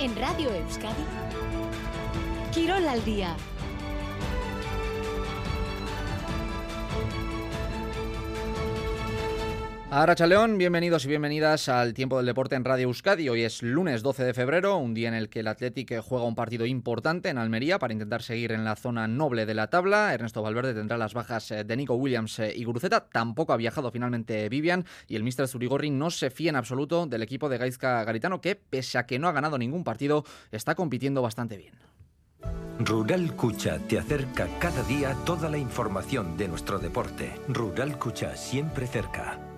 En Radio Euskadi, Quirol al día Aracha León, bienvenidos y bienvenidas al Tiempo del Deporte en Radio Euskadi. Hoy es lunes 12 de febrero, un día en el que el Athletic juega un partido importante en Almería para intentar seguir en la zona noble de la tabla. Ernesto Valverde tendrá las bajas eh, de Nico Williams eh, y Guruceta. Tampoco ha viajado finalmente Vivian y el Mister Zurigorri no se fía en absoluto del equipo de Gaizka Garitano que, pese a que no ha ganado ningún partido, está compitiendo bastante bien. Rural Cucha te acerca cada día toda la información de nuestro deporte. Rural Cucha siempre cerca.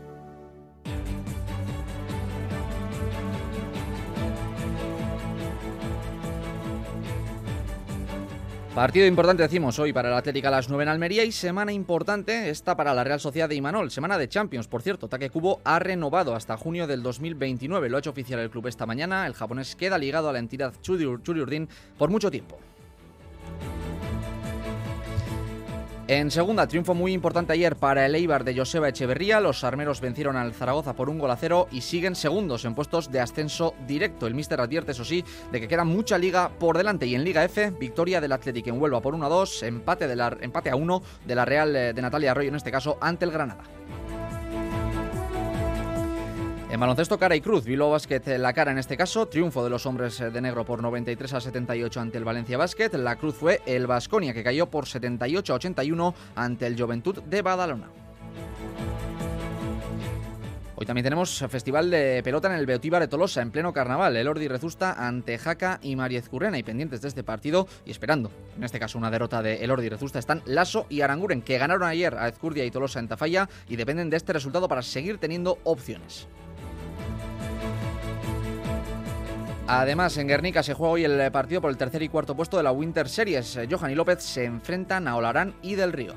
Partido importante, decimos, hoy para el Atlético a las 9 en Almería y semana importante esta para la Real Sociedad de Imanol. Semana de Champions, por cierto. Taque Cubo ha renovado hasta junio del 2029. Lo ha hecho oficial el club esta mañana. El japonés queda ligado a la entidad Churi por mucho tiempo. En segunda, triunfo muy importante ayer para el Eibar de Joseba Echeverría. Los armeros vencieron al Zaragoza por un gol a cero y siguen segundos en puestos de ascenso directo. El míster advierte, eso sí, de que queda mucha liga por delante. Y en Liga F, victoria del Athletic en Huelva por 1 a 2, empate, empate a 1 de la Real eh, de Natalia Arroyo, en este caso, ante el Granada. En baloncesto cara y cruz, Bilbao Basket la cara en este caso, triunfo de los hombres de negro por 93 a 78 ante el Valencia Basket, la cruz fue el Vasconia que cayó por 78 a 81 ante el Juventud de Badalona. Hoy también tenemos festival de pelota en el Beotíbar de Tolosa, en pleno carnaval. El Ordi Rezusta ante Jaca y Mariez Currena. Y pendientes de este partido y esperando, en este caso, una derrota de El Ordi Rezusta, están Lasso y Aranguren, que ganaron ayer a Ezcurdia y Tolosa en Tafalla y dependen de este resultado para seguir teniendo opciones. Además, en Guernica se juega hoy el partido por el tercer y cuarto puesto de la Winter Series. Johan y López se enfrentan a Olarán y Del Río.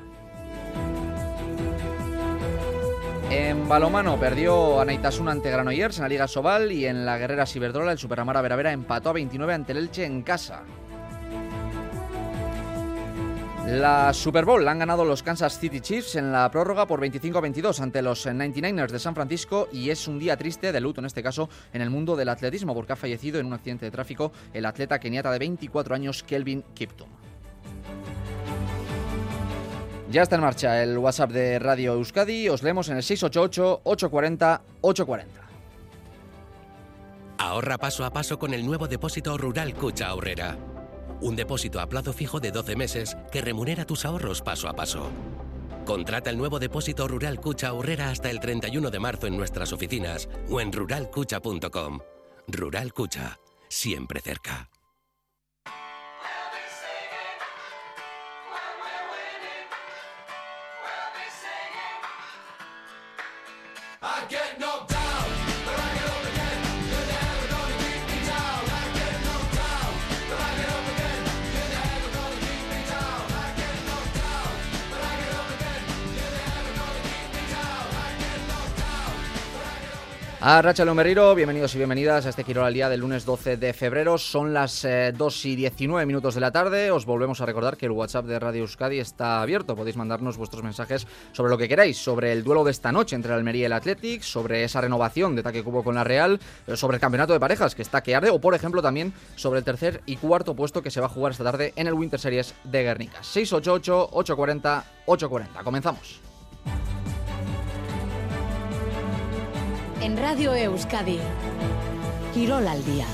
En balomano perdió Anaitasuna ante Granollers en la Liga Sobal y en la Guerrera Ciberdrola el Superamara Veravera empató a 29 ante el Elche en casa. La Super Bowl la han ganado los Kansas City Chiefs en la prórroga por 25 a 22 ante los 99ers de San Francisco y es un día triste de luto en este caso en el mundo del atletismo porque ha fallecido en un accidente de tráfico el atleta keniata de 24 años Kelvin Kiptum. Ya está en marcha el WhatsApp de Radio Euskadi, os leemos en el 688-840-840. Ahorra paso a paso con el nuevo depósito rural Cucha Ahorrera un depósito a plazo fijo de 12 meses que remunera tus ahorros paso a paso. Contrata el nuevo depósito Rural Cucha Ahorrera hasta el 31 de marzo en nuestras oficinas o en ruralcucha.com. Rural Cucha, siempre cerca. A Lomeriro, bienvenidos y bienvenidas a este Giro al Día del lunes 12 de febrero. Son las 2 eh, y 19 minutos de la tarde. Os volvemos a recordar que el WhatsApp de Radio Euskadi está abierto. Podéis mandarnos vuestros mensajes sobre lo que queráis, sobre el duelo de esta noche entre el Almería y el Athletic, sobre esa renovación de Taque Cubo con la Real, eh, sobre el campeonato de parejas que está que arde, o por ejemplo también sobre el tercer y cuarto puesto que se va a jugar esta tarde en el Winter Series de Guernica. 688 840 840. Comenzamos. En Radio Euskadi. Quirol al día.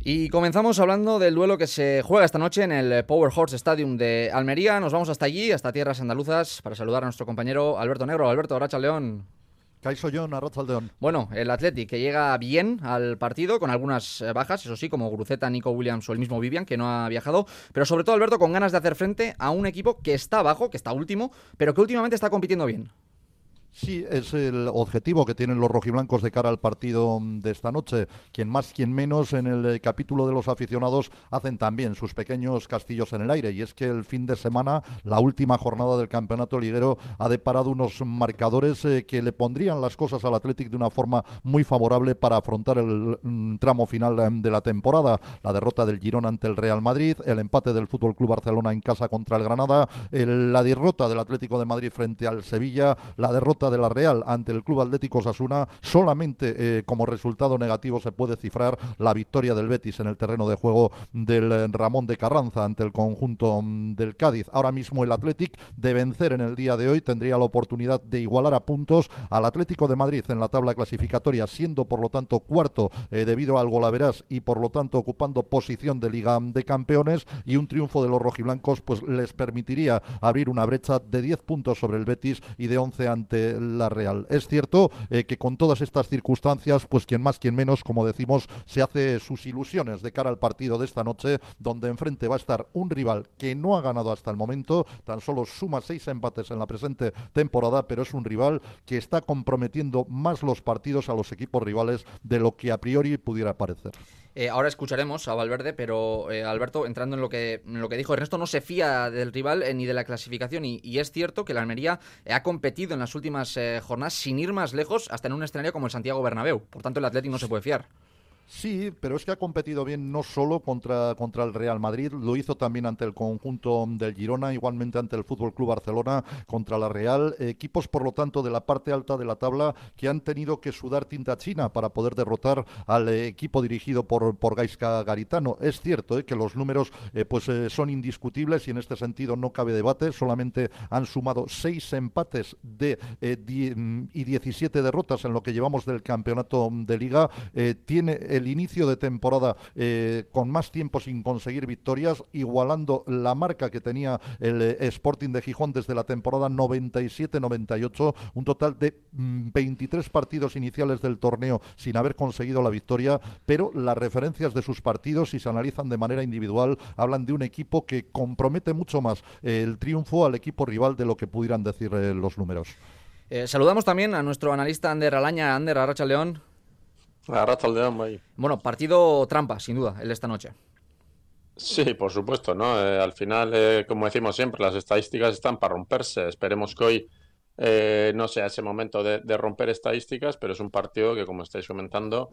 Y comenzamos hablando del duelo que se juega esta noche en el Power Horse Stadium de Almería. Nos vamos hasta allí, hasta tierras andaluzas, para saludar a nuestro compañero Alberto Negro. Alberto, Racha León. Caiso John, León. Bueno, el Athletic que llega bien al partido, con algunas eh, bajas, eso sí, como Gruceta, Nico Williams o el mismo Vivian, que no ha viajado, pero sobre todo Alberto con ganas de hacer frente a un equipo que está abajo, que está último, pero que últimamente está compitiendo bien. Sí, es el objetivo que tienen los rojiblancos de cara al partido de esta noche. Quien más, quien menos, en el eh, capítulo de los aficionados hacen también sus pequeños castillos en el aire. Y es que el fin de semana, la última jornada del campeonato liguero, ha deparado unos marcadores eh, que le pondrían las cosas al Athletic de una forma muy favorable para afrontar el mm, tramo final eh, de la temporada. La derrota del Girón ante el Real Madrid, el empate del Fútbol Club Barcelona en casa contra el Granada, la derrota del Atlético de Madrid frente al Sevilla, la derrota derrota de la Real ante el Club Atlético Sasuna, solamente eh, como resultado negativo se puede cifrar la victoria del Betis en el terreno de juego del eh, Ramón de Carranza ante el conjunto mm, del Cádiz. Ahora mismo el Athletic de vencer en el día de hoy tendría la oportunidad de igualar a puntos al Atlético de Madrid en la tabla clasificatoria, siendo por lo tanto cuarto eh, debido al golaveras y por lo tanto ocupando posición de Liga de Campeones y un triunfo de los rojiblancos pues les permitiría abrir una brecha de 10 puntos sobre el Betis y de 11 ante la Real. Es cierto eh, que con todas estas circunstancias, pues quien más, quien menos, como decimos, se hace sus ilusiones de cara al partido de esta noche, donde enfrente va a estar un rival que no ha ganado hasta el momento, tan solo suma seis empates en la presente temporada, pero es un rival que está comprometiendo más los partidos a los equipos rivales de lo que a priori pudiera parecer. Eh, ahora escucharemos a Valverde, pero eh, Alberto, entrando en lo que en lo que dijo Ernesto, no se fía del rival ni de la clasificación y, y, es cierto que la Almería ha competido en las últimas jornadas sin ir más lejos hasta en un escenario como el Santiago Bernabéu. Por tanto, el Atlético no se puede fiar. Sí, pero es que ha competido bien no solo contra, contra el Real Madrid, lo hizo también ante el conjunto del Girona, igualmente ante el Fútbol Club Barcelona, contra la Real. Equipos, por lo tanto, de la parte alta de la tabla que han tenido que sudar tinta china para poder derrotar al equipo dirigido por, por Gaisca Garitano. Es cierto eh, que los números eh, pues, eh, son indiscutibles y en este sentido no cabe debate. Solamente han sumado seis empates de, y 17 derrotas en lo que llevamos del campeonato de liga. tiene el inicio de temporada eh, con más tiempo sin conseguir victorias, igualando la marca que tenía el eh, Sporting de Gijón desde la temporada 97-98, un total de 23 mm, partidos iniciales del torneo sin haber conseguido la victoria, pero las referencias de sus partidos, si se analizan de manera individual, hablan de un equipo que compromete mucho más eh, el triunfo al equipo rival de lo que pudieran decir los números. saludamos también a nuestro analista Ander Alaña. Ander, Arracha León. Bueno, partido trampa, sin duda, el de esta noche. Sí, por supuesto, ¿no? Eh, al final, eh, como decimos siempre, las estadísticas están para romperse. Esperemos que hoy eh, no sea ese momento de, romper estadísticas, pero es un partido que, como estáis comentando,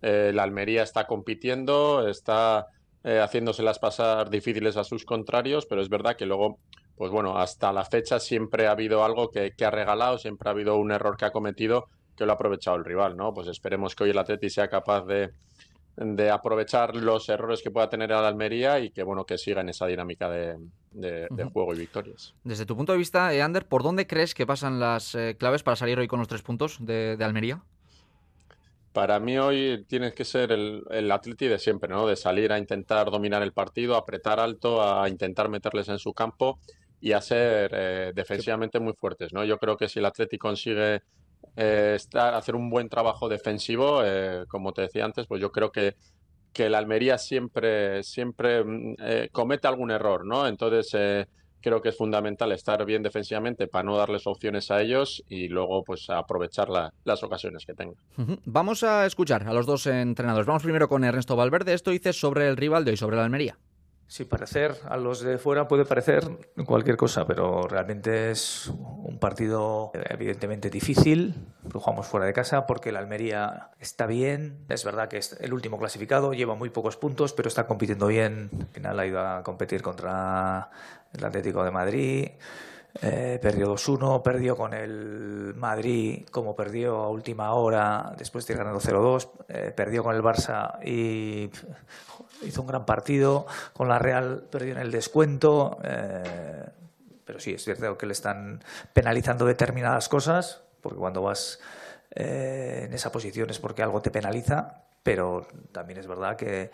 la Almería está compitiendo, está haciéndoselas pasar difíciles a sus contrarios, pero es verdad que luego, pues bueno, hasta la fecha siempre ha habido algo que, que ha regalado, siempre ha habido un error que ha cometido que lo ha aprovechado el rival, ¿no? Pues esperemos que hoy el Atleti sea capaz de, de aprovechar los errores que pueda tener el Almería y que bueno que siga en esa dinámica de, juego y victorias. Desde tu punto de vista, eh, Ander, ¿por dónde crees que pasan las eh, claves para salir hoy con los tres puntos de, Almería? Para mí hoy tiene que ser el, el Atleti de siempre, ¿no? De salir a intentar dominar el partido, apretar alto, a intentar meterles en su campo y a ser eh, defensivamente muy fuertes, ¿no? Yo creo que si el Atleti consigue eh, estar, hacer un buen trabajo defensivo. Eh, como te decía antes, pues yo creo que, que el Almería siempre, siempre mm, eh, comete algún error, ¿no? Entonces creo que es fundamental estar bien defensivamente para no darles opciones a ellos y luego pues aprovechar las ocasiones que tengan. Vamos a escuchar a los dos entrenadores. Vamos primero con Ernesto Valverde. Esto dice sobre el rival de hoy, sobre el Almería. Sí, parecer a los de fuera puede parecer cualquier cosa, pero realmente es un partido evidentemente difícil. Jugamos fuera de casa porque el Almería está bien. Es verdad que es el último clasificado, lleva muy pocos puntos, pero está compitiendo bien. Al final ha ido a competir contra el Atlético de Madrid. Eh, perdió 2-1, perdió con el Madrid como perdió a última hora después de ir ganando 0-2, eh, perdió con el Barça y hizo un gran partido, con la Real perdió en el descuento, eh, pero sí, es cierto que le están penalizando determinadas cosas, porque cuando vas en esa posición es porque algo te penaliza, pero también es verdad que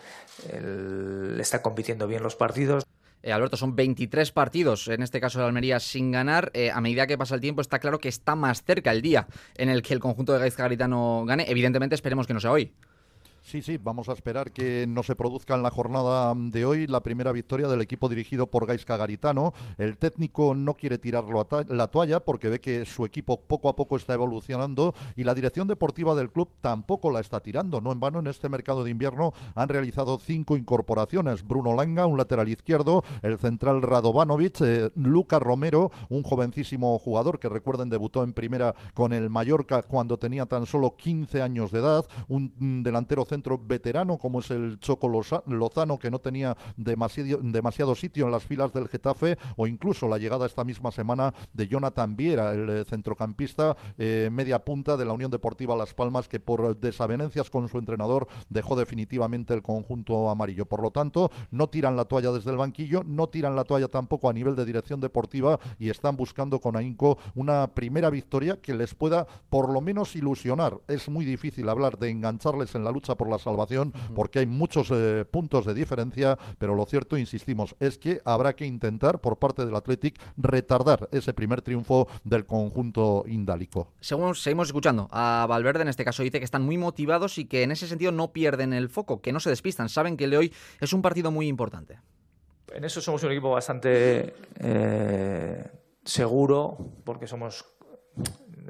él está compitiendo bien los partidos. Eh, Alberto, son 23 partidos, en este caso de Almería, sin ganar. Eh, a medida que pasa el tiempo, está claro que está más cerca el día en el que el conjunto de Gaizka Garitano gane. Evidentemente, esperemos que no sea hoy. Sí, sí, vamos a esperar que no se produzca en la jornada de hoy la primera victoria del equipo dirigido por Gaisca Garitano. El técnico no quiere tirarlo a la toalla porque ve que su equipo poco a poco está evolucionando y la dirección deportiva del club tampoco la está tirando. No en vano, en este mercado de invierno han realizado cinco incorporaciones. Bruno Langa, un lateral izquierdo, el central Radovanovic, eh, Luca Romero, un jovencísimo jugador que recuerden debutó en primera con el Mallorca cuando tenía tan solo 15 años de edad, un delantero centro veterano como es el Choco Lozano, que no tenía demasiado, demasiado sitio en las filas del Getafe, o incluso la llegada esta misma semana de Jonathan Viera, el eh, centrocampista eh, media punta de la Unión Deportiva Las Palmas, que por desavenencias con su entrenador dejó definitivamente el conjunto amarillo. Por lo tanto, no tiran la toalla desde el banquillo, no tiran la toalla tampoco a nivel de dirección deportiva y están buscando con AINCO una primera victoria que les pueda por lo menos ilusionar. Es muy difícil hablar de engancharles en la lucha por la salvación porque hay muchos eh, puntos de diferencia, pero lo cierto, insistimos, es que habrá que intentar por parte del Athletic retardar ese primer triunfo del conjunto indálico. Según seguimos escuchando a Valverde, en este caso dice que están muy motivados y que en ese sentido no pierden el foco, que no se despistan, saben que el de hoy es un partido muy importante. En eso somos un equipo bastante eh, seguro, porque somos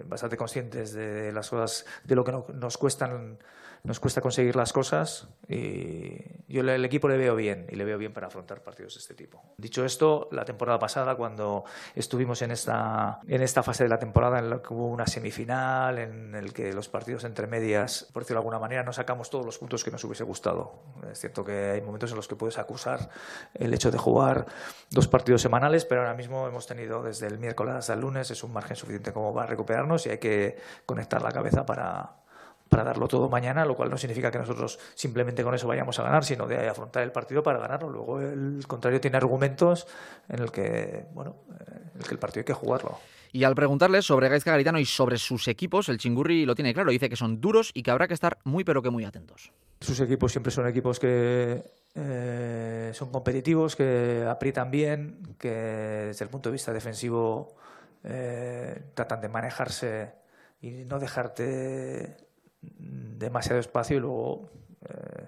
bastante conscientes de las cosas, de lo que nos cuestan nos cuesta conseguir las cosas y yo el equipo le veo bien y le veo bien para afrontar partidos de este tipo. Dicho esto, la temporada pasada, cuando estuvimos en esta, en esta fase de la temporada en la que hubo una semifinal, en el que los partidos entre medias, por decirlo de alguna manera, no sacamos todos los puntos que nos hubiese gustado. Es cierto que hay momentos en los que puedes acusar el hecho de jugar dos partidos semanales, pero ahora mismo hemos tenido desde el miércoles hasta el lunes, es un margen suficiente como para recuperarnos y hay que conectar la cabeza para, para darlo todo mañana, lo cual no significa que nosotros simplemente con eso vayamos a ganar, sino de afrontar el partido para ganarlo. Luego el contrario tiene argumentos en el que, bueno, en el que el partido hay que jugarlo. Y al preguntarle sobre Gaizka Garitano y sobre sus equipos, el Chingurri lo tiene claro, dice que son duros y que habrá que estar muy pero que muy atentos. Sus equipos siempre son equipos que eh, son competitivos, que aprietan bien, que desde el punto de vista defensivo eh, tratan de manejarse y no dejarte demasiado espacio y luego eh,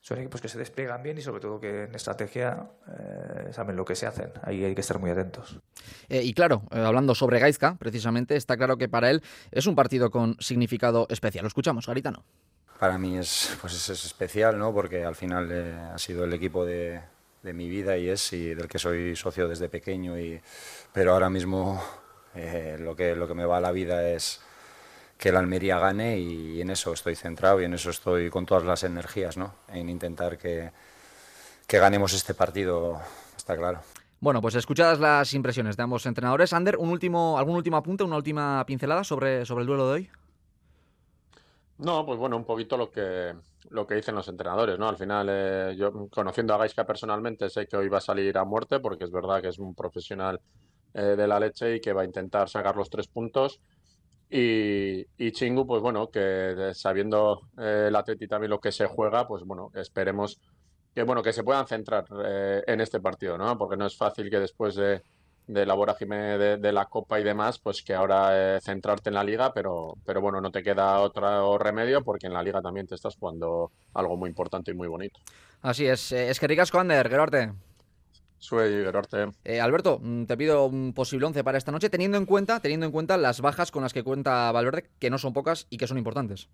son equipos que se despliegan bien y sobre todo que en estrategia eh, saben lo que se hacen. Ahí hay que estar muy atentos. Eh, y claro, hablando sobre Gaizka, precisamente, está claro que para él es un partido con significado especial. Lo escuchamos, Garitano. Para mí es, pues es especial, ¿no? porque al final ha sido el equipo de, de, mi vida y es y del que soy socio desde pequeño. Y, pero ahora mismo lo, que, lo que me va a la vida es que el Almería gane y en eso estoy centrado y en eso estoy con todas las energías, ¿no? En intentar que, que ganemos este partido, está claro. Bueno, pues escuchadas las impresiones de ambos entrenadores, Ander, un último, ¿algún último apunte, una última pincelada sobre, sobre el duelo de hoy? No, pues bueno, un poquito lo que, lo que dicen los entrenadores, ¿no? Al final, eh, yo conociendo a Gaisca personalmente, sé que hoy va a salir a muerte porque es verdad que es un profesional eh, de la leche y que va a intentar sacar los tres puntos y, y Chingu, pues bueno, que sabiendo eh, el Atleti también lo que se juega, pues bueno, esperemos que bueno que se puedan centrar eh, en este partido, ¿no? Porque no es fácil que después de, de la vorágine de, la Copa y demás, pues que ahora eh, centrarte en la Liga, pero, pero bueno, no te queda otro remedio porque en la Liga también te estás jugando algo muy importante y muy bonito. Así es. Es que ricas Ander, Gerarte. Soy eh, Alberto, mm, te pido un posible once para esta noche, teniendo en cuenta, teniendo en cuenta las bajas con las que cuenta Valverde, que no son pocas y que son importantes.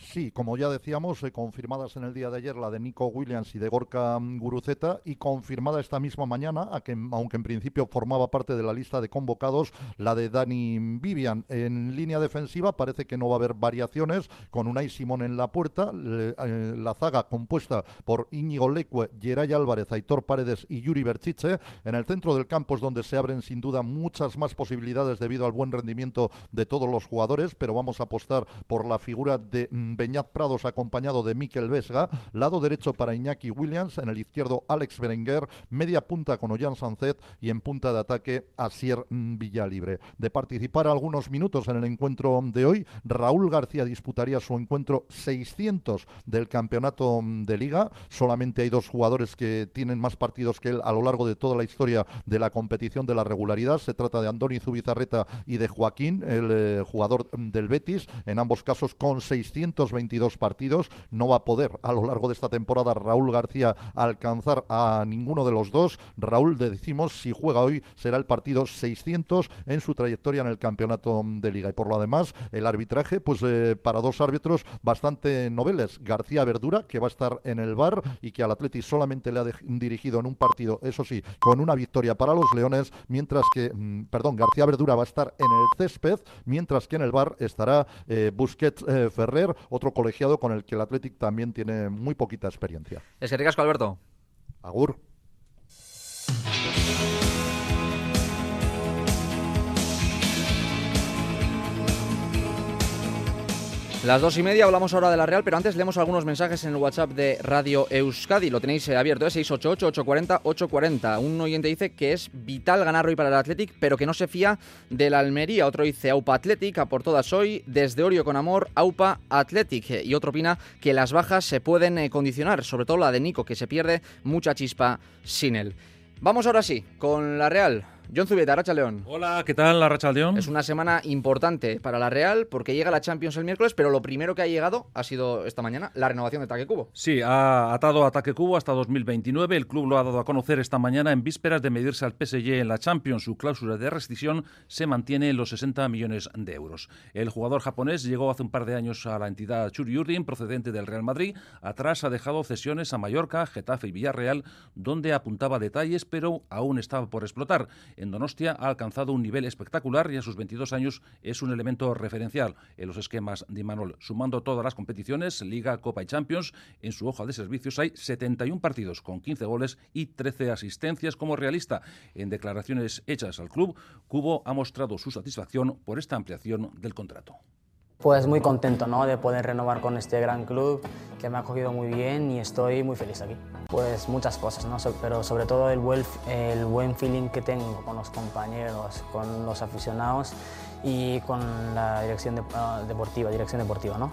Sí, como ya decíamos, eh, confirmadas en el día de ayer la de Nico Williams y de Gorka Guruceta y confirmada esta misma mañana, a que, aunque en principio formaba parte de la lista de convocados, la de Dani Vivian. En línea defensiva parece que no va a haber variaciones, con Unai Simón en la puerta, eh, la zaga compuesta por Íñigo Leque, Geray Álvarez, Aitor Paredes y Yuri Berchiche. En el centro del campo es donde se abren sin duda muchas más posibilidades debido al buen rendimiento de todos los jugadores, pero vamos a apostar por la figura de mm, Beñat Prados acompañado de Miquel Vesga, lado derecho para Iñaki Williams, en el izquierdo Alex Berenguer, media punta con Ollán Sancet y en punta de ataque Asier Villalibre. De participar algunos minutos en el encuentro de hoy, Raúl García disputaría su encuentro 600 del campeonato de liga. Solamente hay dos jugadores que tienen más partidos que él a lo largo de toda la historia de la competición de la regularidad. Se trata de Andoni Zubizarreta y de Joaquín, el eh, jugador del Betis, en ambos casos con 600 22 partidos. No va a poder a lo largo de esta temporada Raúl García alcanzar a ninguno de los dos. Raúl, decimos, si juega hoy será el partido 600 en su trayectoria en el campeonato de liga. Y por lo demás, el arbitraje, pues eh, para dos árbitros bastante noveles. García Verdura, que va a estar en el bar y que al Atleti solamente le ha dirigido en un partido, eso sí, con una victoria para los Leones, mientras que, mm, perdón, García Verdura va a estar en el césped, mientras que en el bar estará eh, Busquets eh, Ferrer otro colegiado con el que el Athletic también tiene muy poquita experiencia. Es que ricasco, Alberto. Agur. Las dos y media hablamos ahora de la Real, pero antes leemos algunos mensajes en el WhatsApp de Radio Euskadi. Lo tenéis eh, abierto, ¿eh? 688-840-840. Un oyente dice que es vital ganar hoy para el Athletic, pero que no se fía de la Almería. Otro dice Aupa Athletic, a por todas hoy, desde Orio con amor, Aupa Athletic. Y otro opina que las bajas se pueden eh, condicionar, sobre todo la de Nico, que se pierde mucha chispa sin él. Vamos ahora sí, con la Real. John Zubieta, Racha León. Hola, ¿qué tal, la Racha León? Es una semana importante para la Real porque llega la Champions el miércoles, pero lo primero que ha llegado ha sido esta mañana la renovación de Taque Cubo. Sí, ha atado a Taque Cubo hasta 2029. El club lo ha dado a conocer esta mañana en vísperas de medirse al PSG en la Champions. Su cláusula de rescisión se mantiene en los 60 millones de euros. El jugador japonés llegó hace un par de años a la entidad Churiurdin, procedente del Real Madrid. Atrás ha dejado cesiones a Mallorca, Getafe y Villarreal, donde apuntaba detalles, pero aún estaba por explotar en Donostia ha alcanzado un nivel espectacular y a sus 22 años es un elemento referencial en los esquemas de Imanol. Sumando todas las competiciones, Liga, Copa y Champions, en su hoja de servicios hay 71 partidos con 15 goles y 13 asistencias como realista. En declaraciones hechas al club, Cubo ha mostrado su satisfacción por esta ampliación del contrato. Pues muy contento ¿no? de poder renovar con este gran club que me ha acogido muy bien y estoy muy feliz aquí. Pues muchas cosas, ¿no? pero sobre todo el buen, el buen feeling que tengo con los compañeros, con los aficionados y con la dirección de, uh, deportiva, dirección deportiva, ¿no?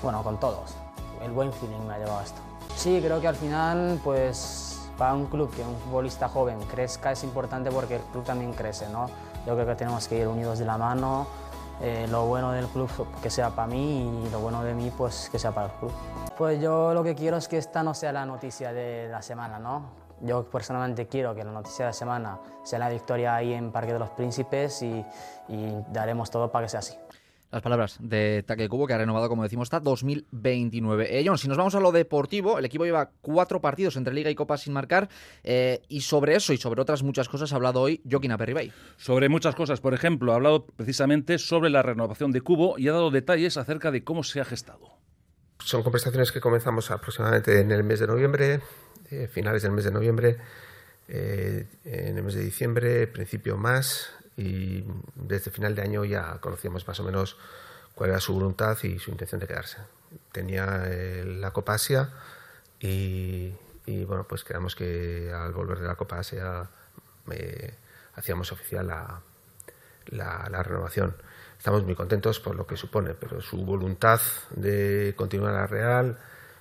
Bueno, con todos. El buen feeling me ha llevado a esto. Sí, creo que al final, pues para un club que un futbolista joven crezca es importante porque el club también crece, ¿no? Yo creo que tenemos que ir unidos de la mano eh, lo bueno del club que sea para mí y lo bueno de mí pues que sea para el club. Pues yo lo que quiero es que esta no sea la noticia de la semana, ¿no? Yo personalmente quiero que la noticia de la semana sea la victoria ahí en Parque de los Príncipes y, y daremos todo para que sea así. Las palabras de Taque Cubo, que ha renovado, como decimos, hasta 2029. Eh, John, si nos vamos a lo deportivo, el equipo lleva cuatro partidos entre Liga y Copa sin marcar. Eh, y sobre eso y sobre otras muchas cosas ha hablado hoy Joaquín Aperribay. Sobre muchas cosas. Por ejemplo, ha hablado precisamente sobre la renovación de Cubo y ha dado detalles acerca de cómo se ha gestado. Son conversaciones que comenzamos aproximadamente en el mes de noviembre, eh, finales del mes de noviembre, eh, en el mes de diciembre, principio más, y desde final de año ya conocíamos más o menos cuál era su voluntad y su intención de quedarse. Tenía eh, la Copa Asia y, y, bueno, pues quedamos que al volver de la Copa Asia eh, hacíamos oficial la, renovación. Estamos muy contentos por lo que supone, pero su voluntad de continuar a la Real,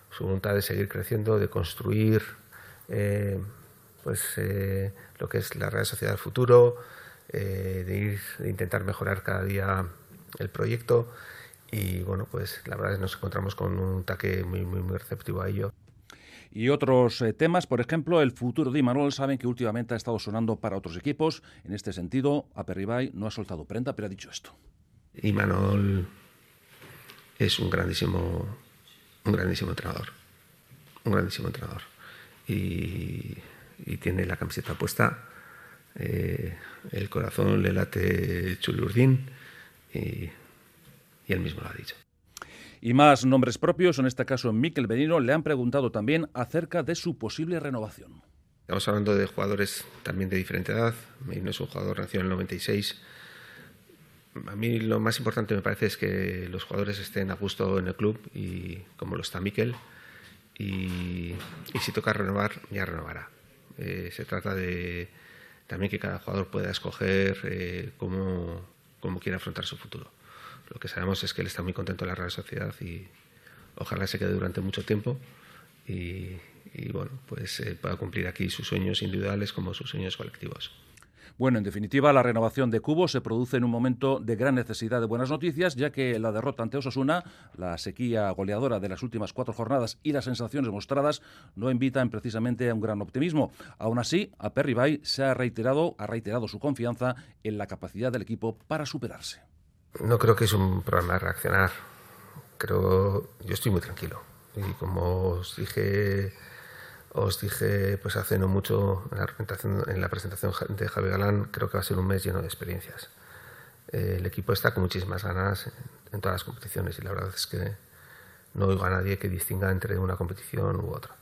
su voluntad de seguir creciendo, de construir eh, pues lo que es la Real Sociedad del futuro, eh, de ir, de intentar mejorar cada día el proyecto y bueno, pues la verdad es que nos encontramos con un taque muy, muy, muy receptivo a ello. Y otros eh, temas, por ejemplo, el futuro de Imanol, saben que últimamente ha estado sonando para otros equipos. En este sentido, Aperribay no ha soltado prenda, pero ha dicho esto. Imanol es un grandísimo, un grandísimo entrenador. Un grandísimo entrenador. Y, y tiene la camiseta puesta eh, el corazón le late Chulurdín y, y, él mismo lo ha dicho. Y más nombres propios, en este caso Miquel Benino, le han preguntado también acerca de su posible renovación. Estamos hablando de jugadores también de diferente edad. Benino es un jugador nacido en el 96. A mí lo más importante me parece es que los jugadores estén a gusto en el club y como lo está Miquel. Y, y si toca renovar, ya renovará. Eh, se trata de, también que cada jugador pueda escoger eh, cómo, cómo, quiere afrontar su futuro. Lo que sabemos es que él está muy contento en la Real Sociedad y ojalá se quede durante mucho tiempo y, bueno, pues eh, pueda cumplir aquí sus sueños individuales como sus sueños colectivos. Bueno, en definitiva, la renovación de Cubo se produce en un momento de gran necesidad de buenas noticias, ya que la derrota ante Osasuna, la sequía goleadora de las últimas cuatro jornadas y las sensaciones mostradas no invitan precisamente a un gran optimismo. Aún así, a Perribay se ha reiterado, ha reiterado su confianza en la capacidad del equipo para superarse. No creo que es un problema de reaccionar. Creo, yo estoy muy tranquilo. Y como os dije os dije pues hace no mucho en la presentación, en la presentación de Javi Galán, creo que va a ser un mes lleno de experiencias. Eh, el equipo está con muchísimas ganas en, todas las competiciones y la verdad es que no oigo a nadie que distinga entre una competición u otra.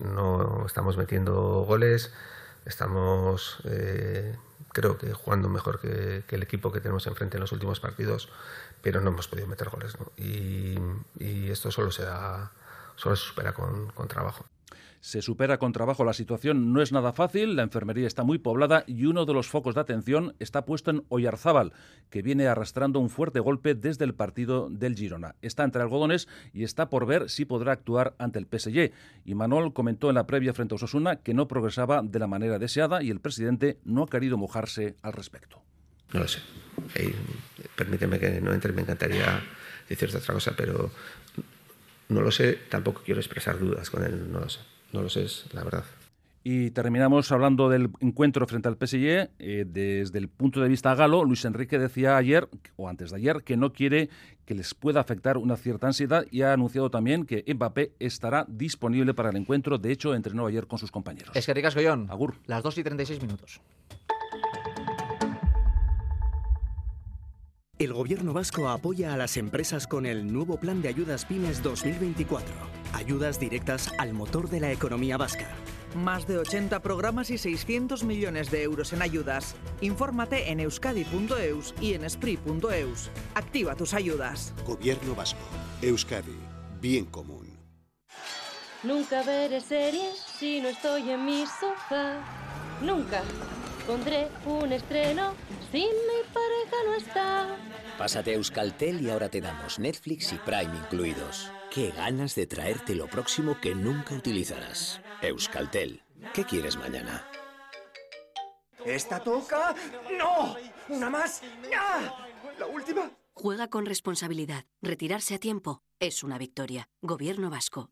No estamos metiendo goles, estamos eh, creo que jugando mejor que, el equipo que tenemos enfrente en los últimos partidos, pero no hemos podido meter goles. Y, esto solo se, solo se supera con trabajo se supera con trabajo. La situación no es nada fácil, la enfermería está muy poblada y uno de los focos de atención está puesto en Oyarzábal, que viene arrastrando un fuerte golpe desde el partido del Girona. Está entre algodones y está por ver si podrá actuar ante el PSG. Y Manuel comentó en la previa frente a Osasuna que no progresaba de la manera deseada y el presidente no ha querido mojarse al respecto. No lo sé. permíteme que no entre, me encantaría decirte otra cosa, pero no lo sé, tampoco quiero expresar dudas con él, no lo sé no lo sé, la verdad. Y terminamos hablando del encuentro frente al PSG. Eh, desde el punto de vista galo, Luis Enrique decía ayer, o antes de ayer, que no quiere que les pueda afectar una cierta ansiedad y ha anunciado también que Mbappé estará disponible para el encuentro. De hecho, entrenó ayer con sus compañeros. Es que Ricas Goyón. Agur. Las 2 y 36 minutos. El gobierno vasco apoya a las empresas con el nuevo Plan de Ayudas Pymes 2024. Ayudas directas al motor de la economía vasca. Más de 80 programas y 600 millones de euros en ayudas. Infórmate en euskadi.eus y en esprit.eus. Activa tus ayudas. Gobierno vasco. Euskadi. Bien común. Nunca veré series si no estoy en mi sofá. Nunca pondré un estreno si mi pareja no está. Pásate a Euskaltel y ahora te damos Netflix y Prime incluidos. Qué ganas de traerte lo próximo que nunca utilizarás. Euskaltel. ¿Qué quieres mañana? ¿Esta toca? ¡No! ¿Una más? ¡Ya! ¿La última? Juega con responsabilidad. Retirarse a tiempo es una victoria. Gobierno vasco.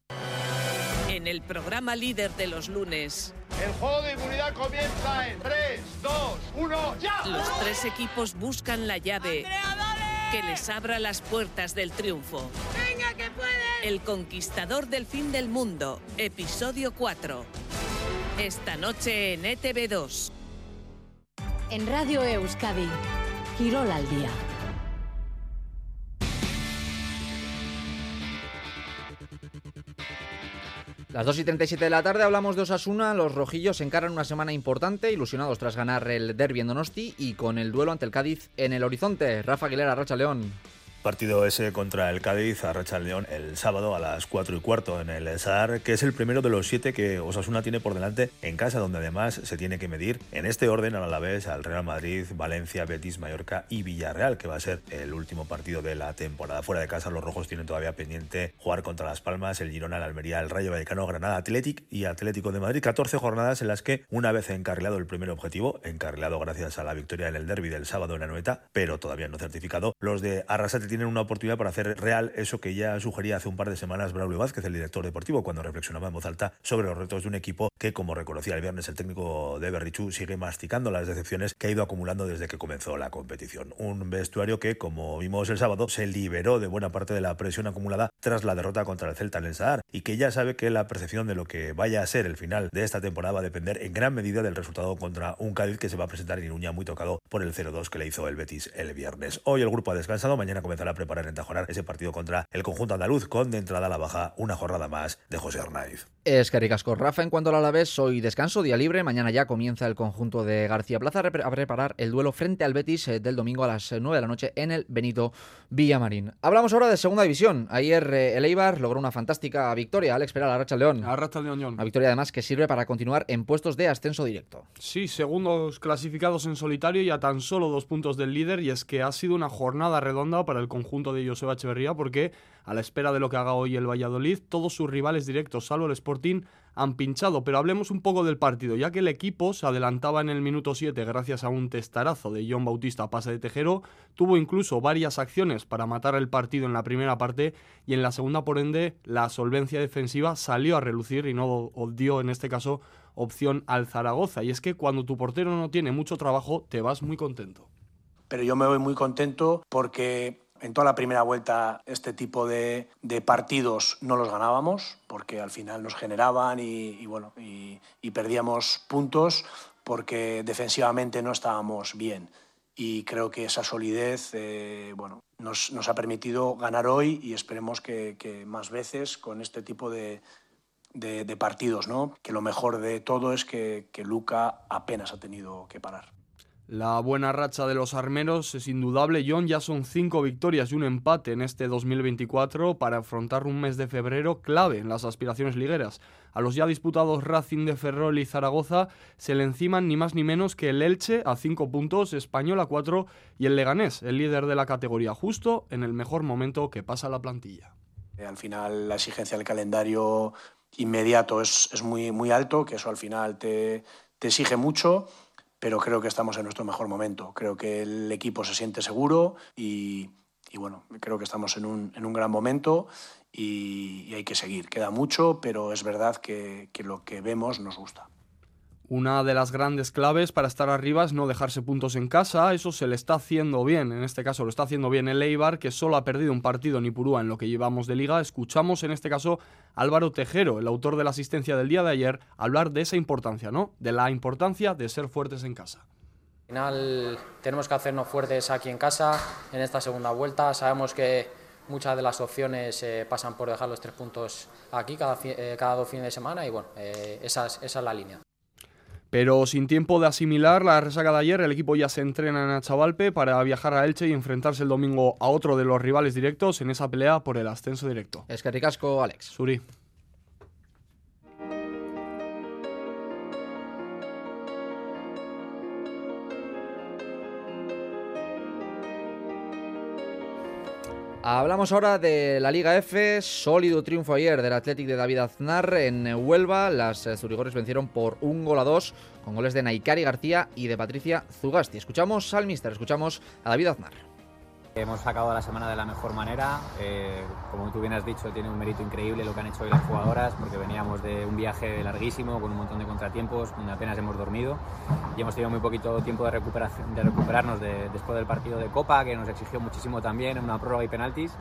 En el programa líder de los lunes. El juego de inmunidad comienza en 3, 2, 1, ¡ya! Los tres equipos buscan la llave que les abra las puertas del triunfo. ¡Venga, que puede! El conquistador del fin del mundo, episodio 4. Esta noche en ETV2. En Radio Euskadi, Quirol al día. Las 2 y 37 de la tarde hablamos de Osasuna. Los rojillos encaran una semana importante, ilusionados tras ganar el derbi en Donosti y con el duelo ante el Cádiz en el horizonte. Rafa Aguilera, Racha León. Partido ese contra el Cádiz a Racha León el sábado a las 4 y cuarto en el SAR, que es el primero de los siete que Osasuna tiene por delante en casa, donde además se tiene que medir en este orden al Alavés, al Real Madrid, Valencia, Betis, Mallorca y Villarreal, que va a ser el último partido de la temporada. Fuera de casa, los rojos tienen todavía pendiente jugar contra Las Palmas, el Girona, el Almería, el Rayo Vallecano, Granada Athletic y Atlético de Madrid. 14 jornadas en las que, una vez encarrilado el primer objetivo, encarrilado gracias a la victoria en el derby del sábado en la Noeta, pero todavía no certificado, los de Arrasate tienen una oportunidad para hacer real eso que ya sugería hace un par de semanas Braulio Vázquez, el director deportivo, cuando reflexionaba en voz alta sobre los retos de un equipo que, como reconocía el viernes el técnico de Berrichú, sigue masticando las decepciones que ha ido acumulando desde que comenzó la competición. Un vestuario que, como vimos el sábado, se liberó de buena parte de la presión acumulada tras la derrota contra el Celta en el Sahar y que ya sabe que la percepción de lo que vaya a ser el final de esta temporada va a depender en gran medida del resultado contra un Cádiz que se va a presentar en Iruña muy tocado por el 0-2 que le hizo el Betis el viernes. Hoy el grupo ha descansado, mañana comenzará a preparar en Tajonar ese partido contra el conjunto andaluz con de entrada a la baja una jornada más de José Arnaiz. Es que ricasco. Rafa, en cuanto al Alavés, hoy descanso, día libre. Mañana ya comienza el conjunto de García Plaza a preparar el duelo frente al Betis eh, del domingo a las 9 de la noche en el Benito Villamarín. Hablamos ahora de segunda división. Ayer eh, el Eibar logró una fantástica victoria al esperar a Racha León. A Racha León. Una victoria además que sirve para continuar en puestos de ascenso directo. Sí, segundos clasificados en solitario y a tan solo dos puntos del líder. Y es que ha sido una jornada redonda para el conjunto de Joseba Echeverría porque a la espera de lo que haga hoy el Valladolid, todos sus rivales directos, salvo el Sporting, han pinchado. Pero hablemos un poco del partido, ya que el equipo se adelantaba en el minuto 7 gracias a un testarazo de John Bautista a pase de Tejero, tuvo incluso varias acciones para matar el partido en la primera parte y en la segunda, por ende, la solvencia defensiva salió a relucir y no dio en este caso opción al Zaragoza. Y es que cuando tu portero no tiene mucho trabajo, te vas muy contento. Pero yo me voy muy contento porque en toda la primera vuelta este tipo de, partidos no los ganábamos porque al final nos generaban y, bueno, y, perdíamos puntos porque defensivamente no estábamos bien. y creo que esa solidez eh, bueno, nos, ha permitido ganar hoy y esperemos que, más veces con este tipo de, partidos, ¿no? que lo mejor de todo es que Luca apenas ha tenido que parar. La buena racha de los armeros es indudable. John ya son cinco victorias y un empate en este 2024 para afrontar un mes de febrero clave en las aspiraciones ligueras. A los ya disputados Racing de Ferrol y Zaragoza se le enciman ni más ni menos que el Elche a cinco puntos, Español a cuatro y el Leganés, el líder de la categoría, justo en el mejor momento que pasa la plantilla. Al final la exigencia del calendario inmediato es, es muy, muy alto, que eso al final te, te exige mucho pero creo que estamos en nuestro mejor momento. Creo que el equipo se siente seguro y, bueno, creo que estamos en un, en un gran momento y, hay que seguir. Queda mucho, pero es verdad que lo que vemos nos gusta. Una de las grandes claves para estar arriba es no dejarse puntos en casa, eso se le está haciendo bien, en este caso lo está haciendo bien el Eibar, que solo ha perdido un partido en Ipurúa en lo que llevamos de liga. Escuchamos en este caso Álvaro Tejero, el autor de la asistencia del día de ayer, hablar de esa importancia, ¿no? De la importancia de ser fuertes en casa. Al final tenemos que hacernos fuertes aquí en casa, en esta segunda vuelta. Sabemos que muchas de las opciones eh, pasan por dejar los tres puntos aquí cada, eh, dos fines de semana y bueno, eh, esa, es, esa es la línea. Pero sin tiempo de asimilar la resaca de ayer, el equipo ya se entrena en Achavalpe para viajar a Elche y enfrentarse el domingo a otro de los rivales directos en esa pelea por el ascenso directo. Es que ricasco, Alex. Suri. Hablamos ahora de la Liga F, sólido triunfo ayer del Athletic de David Aznar en Huelva. Las Zurigores vencieron por un gol a dos con goles de Naikari García y de Patricia Zugasti. Escuchamos al mister, escuchamos a David Aznar. Hemos sacado la semana de la mejor manera. Eh, como tú bien has dicho, tiene un mérito increíble lo que han hecho hoy las jugadoras, porque veníamos de un viaje larguísimo con un montón de contratiempos, donde apenas hemos dormido y hemos tenido muy poquito tiempo de, recuperación, de recuperarnos de, después del partido de Copa, que nos exigió muchísimo también, en una prórroga y penaltis.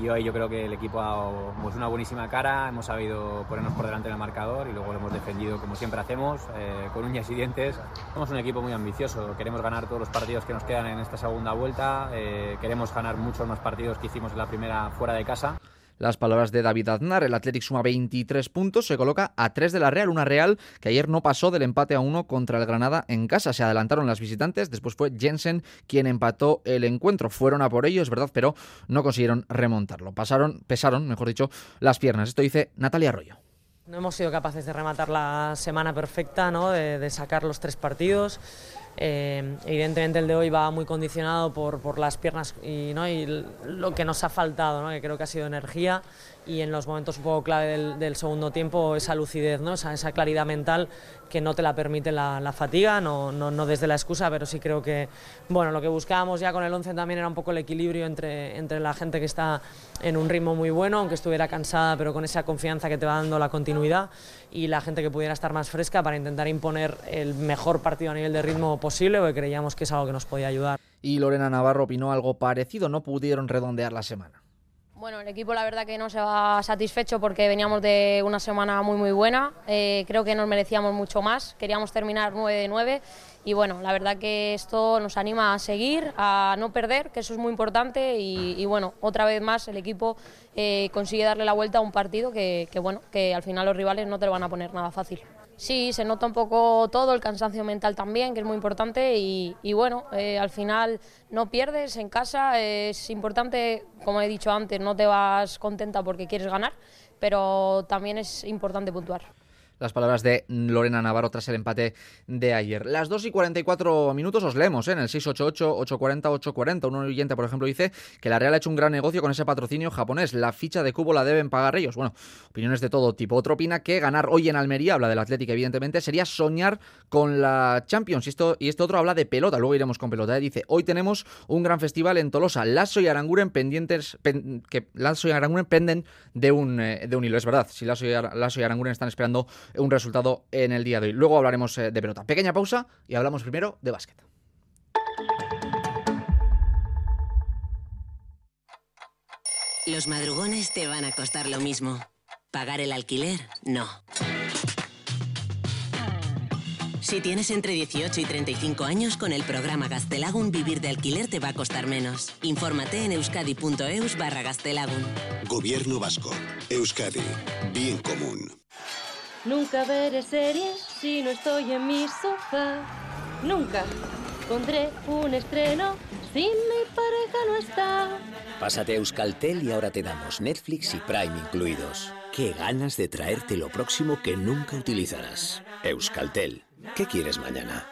Y hoy yo creo que el equipo ha dado pues, una buenísima cara, hemos sabido ponernos por delante en el marcador y luego lo hemos defendido como siempre hacemos, eh, con uñas y dientes. Somos un equipo muy ambicioso, queremos ganar todos los partidos que nos quedan en esta segunda vuelta, eh, queremos ganar muchos más partidos que hicimos en la primera fuera de casa. Las palabras de David Aznar, el Athletic suma 23 puntos, se coloca a 3 de la Real, una Real que ayer no pasó del empate a 1 contra el Granada en casa. Se adelantaron las visitantes, después fue Jensen quien empató el encuentro. Fueron a por ello, es verdad, pero no consiguieron remontarlo. Pasaron, pesaron, mejor dicho, las piernas. Esto dice Natalia Arroyo. No hemos sido capaces de rematar la semana perfecta, ¿no? de, de sacar los tres partidos. Eh, evidentemente el de hoy va muy condicionado por, por las piernas y, ¿no? y lo que nos ha faltado, ¿no? que creo que ha sido energía y en los momentos un poco clave del, del segundo tiempo esa lucidez, ¿no? esa, esa, claridad mental que no te la permite la, fatiga, no, no, no, desde la excusa, pero sí creo que bueno, lo que buscábamos ya con el 11 también era un poco el equilibrio entre, entre la gente que está en un ritmo muy bueno, aunque estuviera cansada, pero con esa confianza que te va dando la continuidad y la gente que pudiera estar más fresca para intentar imponer el mejor partido a nivel de ritmo posible, porque creíamos que es algo que nos podía ayudar. Y Lorena Navarro opinó algo parecido, no pudieron redondear la semana. Bueno, el equipo la verdad que no se va satisfecho porque veníamos de una semana muy muy buena, eh, creo que nos merecíamos mucho más, queríamos terminar 9 de 9 y bueno, la verdad que esto nos anima a seguir, a no perder, que eso es muy importante. Y, bueno, otra vez más el equipo eh, consigue darle la vuelta a un partido que, bueno, que al final los rivales no te lo van a poner nada fácil. Sí, se nota un poco todo, el cansancio mental también, que es muy importante. Y, y bueno, eh, al final no pierdes en casa, es importante, como he dicho antes, no te vas contenta porque quieres ganar, pero también es importante puntuar las palabras de Lorena Navarro tras el empate de ayer. Las 2 y 44 minutos os leemos ¿eh? en el 688-840-840. Un oyente, por ejemplo, dice que la Real ha hecho un gran negocio con ese patrocinio japonés. La ficha de cubo la deben pagar ellos. Bueno, opiniones de todo tipo. Otro opina que ganar hoy en Almería, habla del Atlético, evidentemente, sería soñar con la Champions. Y, esto, y este otro habla de pelota, luego iremos con pelota. ¿eh? Dice, hoy tenemos un gran festival en Tolosa. Lasso y Aranguren pendientes, pen, que Lasso y Aranguren penden de un, eh, de un hilo. Es verdad, si Lasso y, Lasso y Aranguren están esperando un resultado en el día de hoy. Luego hablaremos de pelota. Pequeña pausa y hablamos primero de básquet. Los madrugones te van a costar lo mismo. Pagar el alquiler, no. Si tienes entre 18 y 35 años, con el programa Gastelagun vivir de alquiler te va a costar menos. Infórmate en euskadi.eus barra Gastelagun. Gobierno vasco. Euskadi. Bien común. Nunca veré series si no estoy en mi sofá. Nunca pondré un estreno si mi pareja no está. Pásate a Euskaltel y ahora te damos Netflix y Prime incluidos. Qué ganas de traerte lo próximo que nunca utilizarás. Euskaltel. ¿Qué quieres mañana?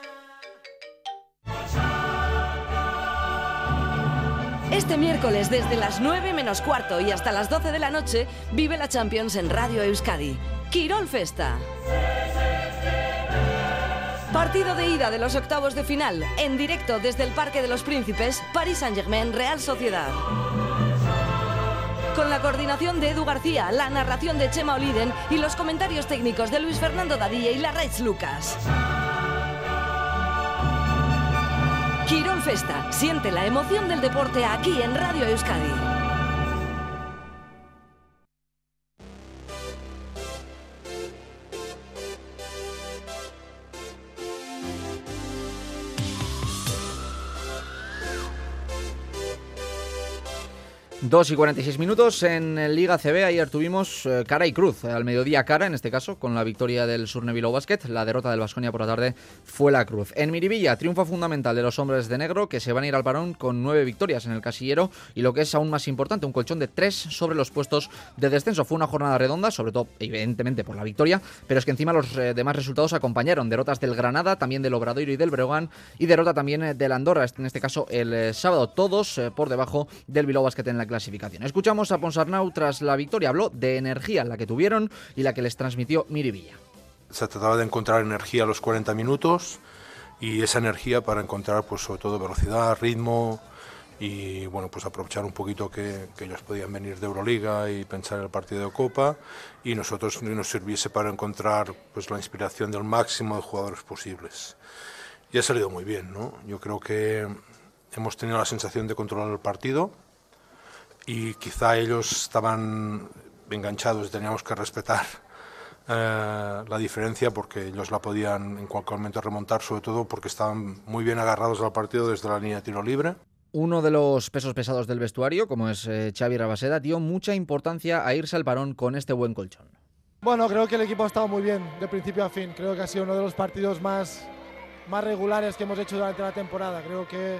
Este miércoles desde las 9 menos cuarto y hasta las 12 de la noche vive la Champions en Radio Euskadi. Quirol Festa. Partido de ida de los octavos de final, en directo desde el Parque de los Príncipes, Paris Saint-Germain, Real Sociedad. Con la coordinación de Edu García, la narración de Chema Oliden y los comentarios técnicos de Luis Fernando Dadilla y Larraitz Lucas. Quirón Festa, siente la emoción del deporte aquí en Radio Euskadi. Dos y 46 minutos en Liga CB. Ayer tuvimos eh, cara y cruz. Al mediodía cara, en este caso, con la victoria del Surnevilo Basket. La derrota del Vasconia por la tarde fue la cruz. En Miribilla, triunfo fundamental de los hombres de negro que se van a ir al parón con nueve victorias en el casillero y lo que es aún más importante, un colchón de tres sobre los puestos de descenso. Fue una jornada redonda, sobre todo, evidentemente, por la victoria, pero es que encima los eh, demás resultados acompañaron. Derrotas del Granada, también del Obradoiro y del Breogán y derrota también eh, del Andorra, en este caso el sábado. Todos por debajo del Bilbao Basket en la clasificación. Escuchamos a Ponsarnau tras la victoria. Habló de energía la que tuvieron y la que les transmitió Miribilla. Se trataba de encontrar energía a los 40 minutos y esa energía para encontrar pues sobre todo velocidad, ritmo y bueno pues aprovechar un poquito que, que ellos podían venir de Euroliga y pensar en el partido de Copa y nosotros nos sirviese para encontrar pues la inspiración del máximo de jugadores posibles. Y ha salido muy bien, ¿no? Yo creo que hemos tenido la sensación de controlar el partido y quizá ellos estaban enganchados y teníamos que respetar eh, la diferencia porque ellos la podían en cualquier momento remontar, sobre todo porque estaban muy bien agarrados al partido desde la línea de tiro libre. Uno de los pesos pesados del vestuario, como es eh, Xavi Rabaseda, dio mucha importancia a irse al parón con este buen colchón. Bueno, creo que el equipo ha estado muy bien de principio a fin. Creo que ha sido uno de los partidos más, más regulares que hemos hecho durante la temporada. Creo que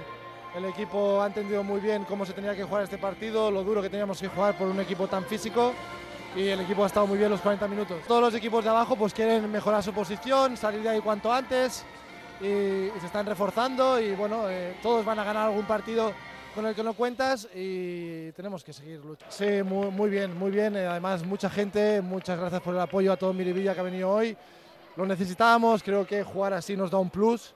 el equipo ha entendido muy bien cómo se tenía que jugar este partido, lo duro que teníamos que jugar por un equipo tan físico y el equipo ha estado muy bien los 40 minutos. Todos los equipos de abajo pues quieren mejorar su posición, salir de ahí cuanto antes y, se están reforzando y bueno, eh, todos van a ganar algún partido con el que no cuentas y tenemos que seguir luchando. Sí, muy, muy bien, muy bien. Eh, Además, mucha gente, muchas gracias por el apoyo a todo Miribilla que ha venido hoy. Lo necesitábamos, creo que jugar así nos da un plus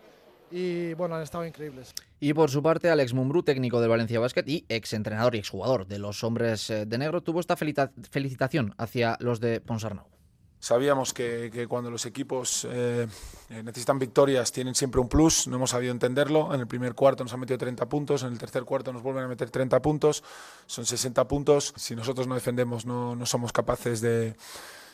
y bueno, han estado increíbles. Y por su parte, Alex Mumbrú, técnico del Valencia Basket y ex entrenador y exjugador de los hombres eh, de negro, tuvo esta felita- felicitación hacia los de Ponsarnau. Sabíamos que, que cuando los equipos eh, eh, necesitan victorias tienen siempre un plus, no hemos sabido entenderlo. En el primer cuarto nos han metido 30 puntos, en el tercer cuarto nos vuelven a meter 30 puntos, son 60 puntos. Si nosotros no defendemos no, no somos capaces de,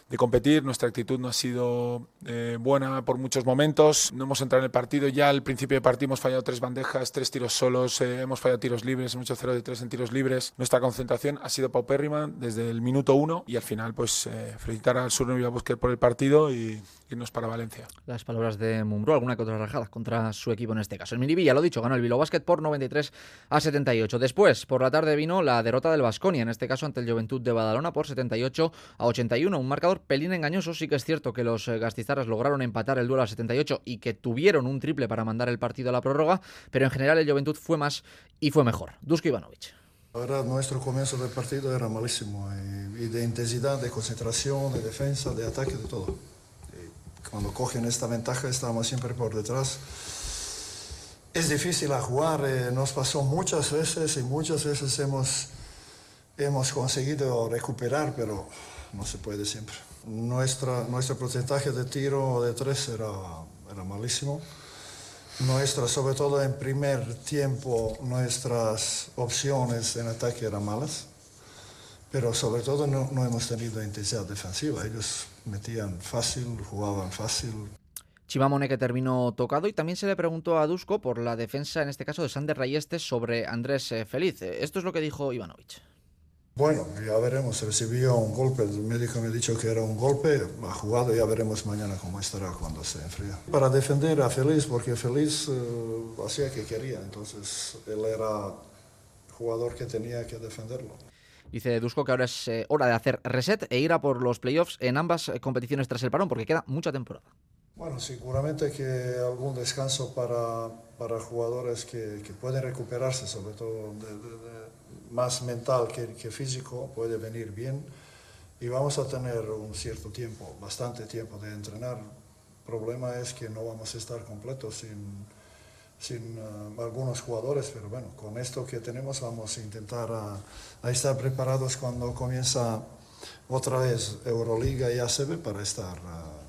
de competir, nuestra actitud no ha sido eh, buena por muchos momentos, no hemos entrado en el partido, ya al principio de partido hemos fallado tres bandejas, tres tiros solos, eh, hemos fallado tiros libres, hemos hecho 0 de 3 en tiros libres, nuestra concentración ha sido paupérrima desde el minuto uno y al final pues eh, felicitar al Sur Nueva Bosque por el partido y irnos para Valencia. Las palabras de Mumbrú, alguna que otra rajada contra su equipo en este caso. El Miribilla, lo dicho, ganó el Bilbao Basket por 93 a 78. Después, por la tarde vino la derrota del Vasconia, en este caso ante el Juventud de Badalona por 78 a 81. Un marcador pelín engañoso. Sí que es cierto que los eh, gastizarras lograron empatar el duelo a 78 y que tuvieron un triple para mandar el partido a la prórroga, pero en general el Juventud fue más y fue mejor. Dusko Ivanovic. La verdad, nuestro comienzo del partido era malísimo, y, y de intensidad, de concentración, de defensa, de ataque, de todo. Y cuando cogen esta ventaja, estamos siempre por detrás. Es difícil a jugar, eh, nos pasó muchas veces y muchas veces hemos, hemos conseguido recuperar, pero no se puede siempre. Nuestra, nuestro porcentaje de tiro de tres era, era malísimo. Nuestra, sobre todo en primer tiempo, nuestras opciones en ataque eran malas, pero sobre todo no, no hemos tenido intensidad defensiva. Ellos metían fácil, jugaban fácil. Chivamone que terminó tocado y también se le preguntó a Dusko por la defensa, en este caso de Sander Rayeste, sobre Andrés eh, Feliz. Esto es lo que dijo Ivanovic. Bueno, ya veremos. Recibió un golpe. El médico me ha dicho que era un golpe. Ha jugado. Ya veremos mañana cómo estará cuando se enfría. Para defender a Feliz, porque Feliz uh, hacía que quería. Entonces, él era jugador que tenía que defenderlo. Dice Dusko que ahora es eh, hora de hacer reset e ir a por los playoffs en ambas eh, competiciones tras el parón, porque queda mucha temporada. Bueno, seguramente que algún descanso para, para jugadores que, que, pueden recuperarse, sobre todo de, de, de más mental que, que, físico, puede venir bien. Y vamos a tener un cierto tiempo, bastante tiempo de entrenar. El problema es que no vamos a estar completos sin, sin uh, algunos jugadores, pero bueno, con esto que tenemos vamos a intentar a, a estar preparados cuando comienza otra vez Euroliga y ACB para estar... Uh,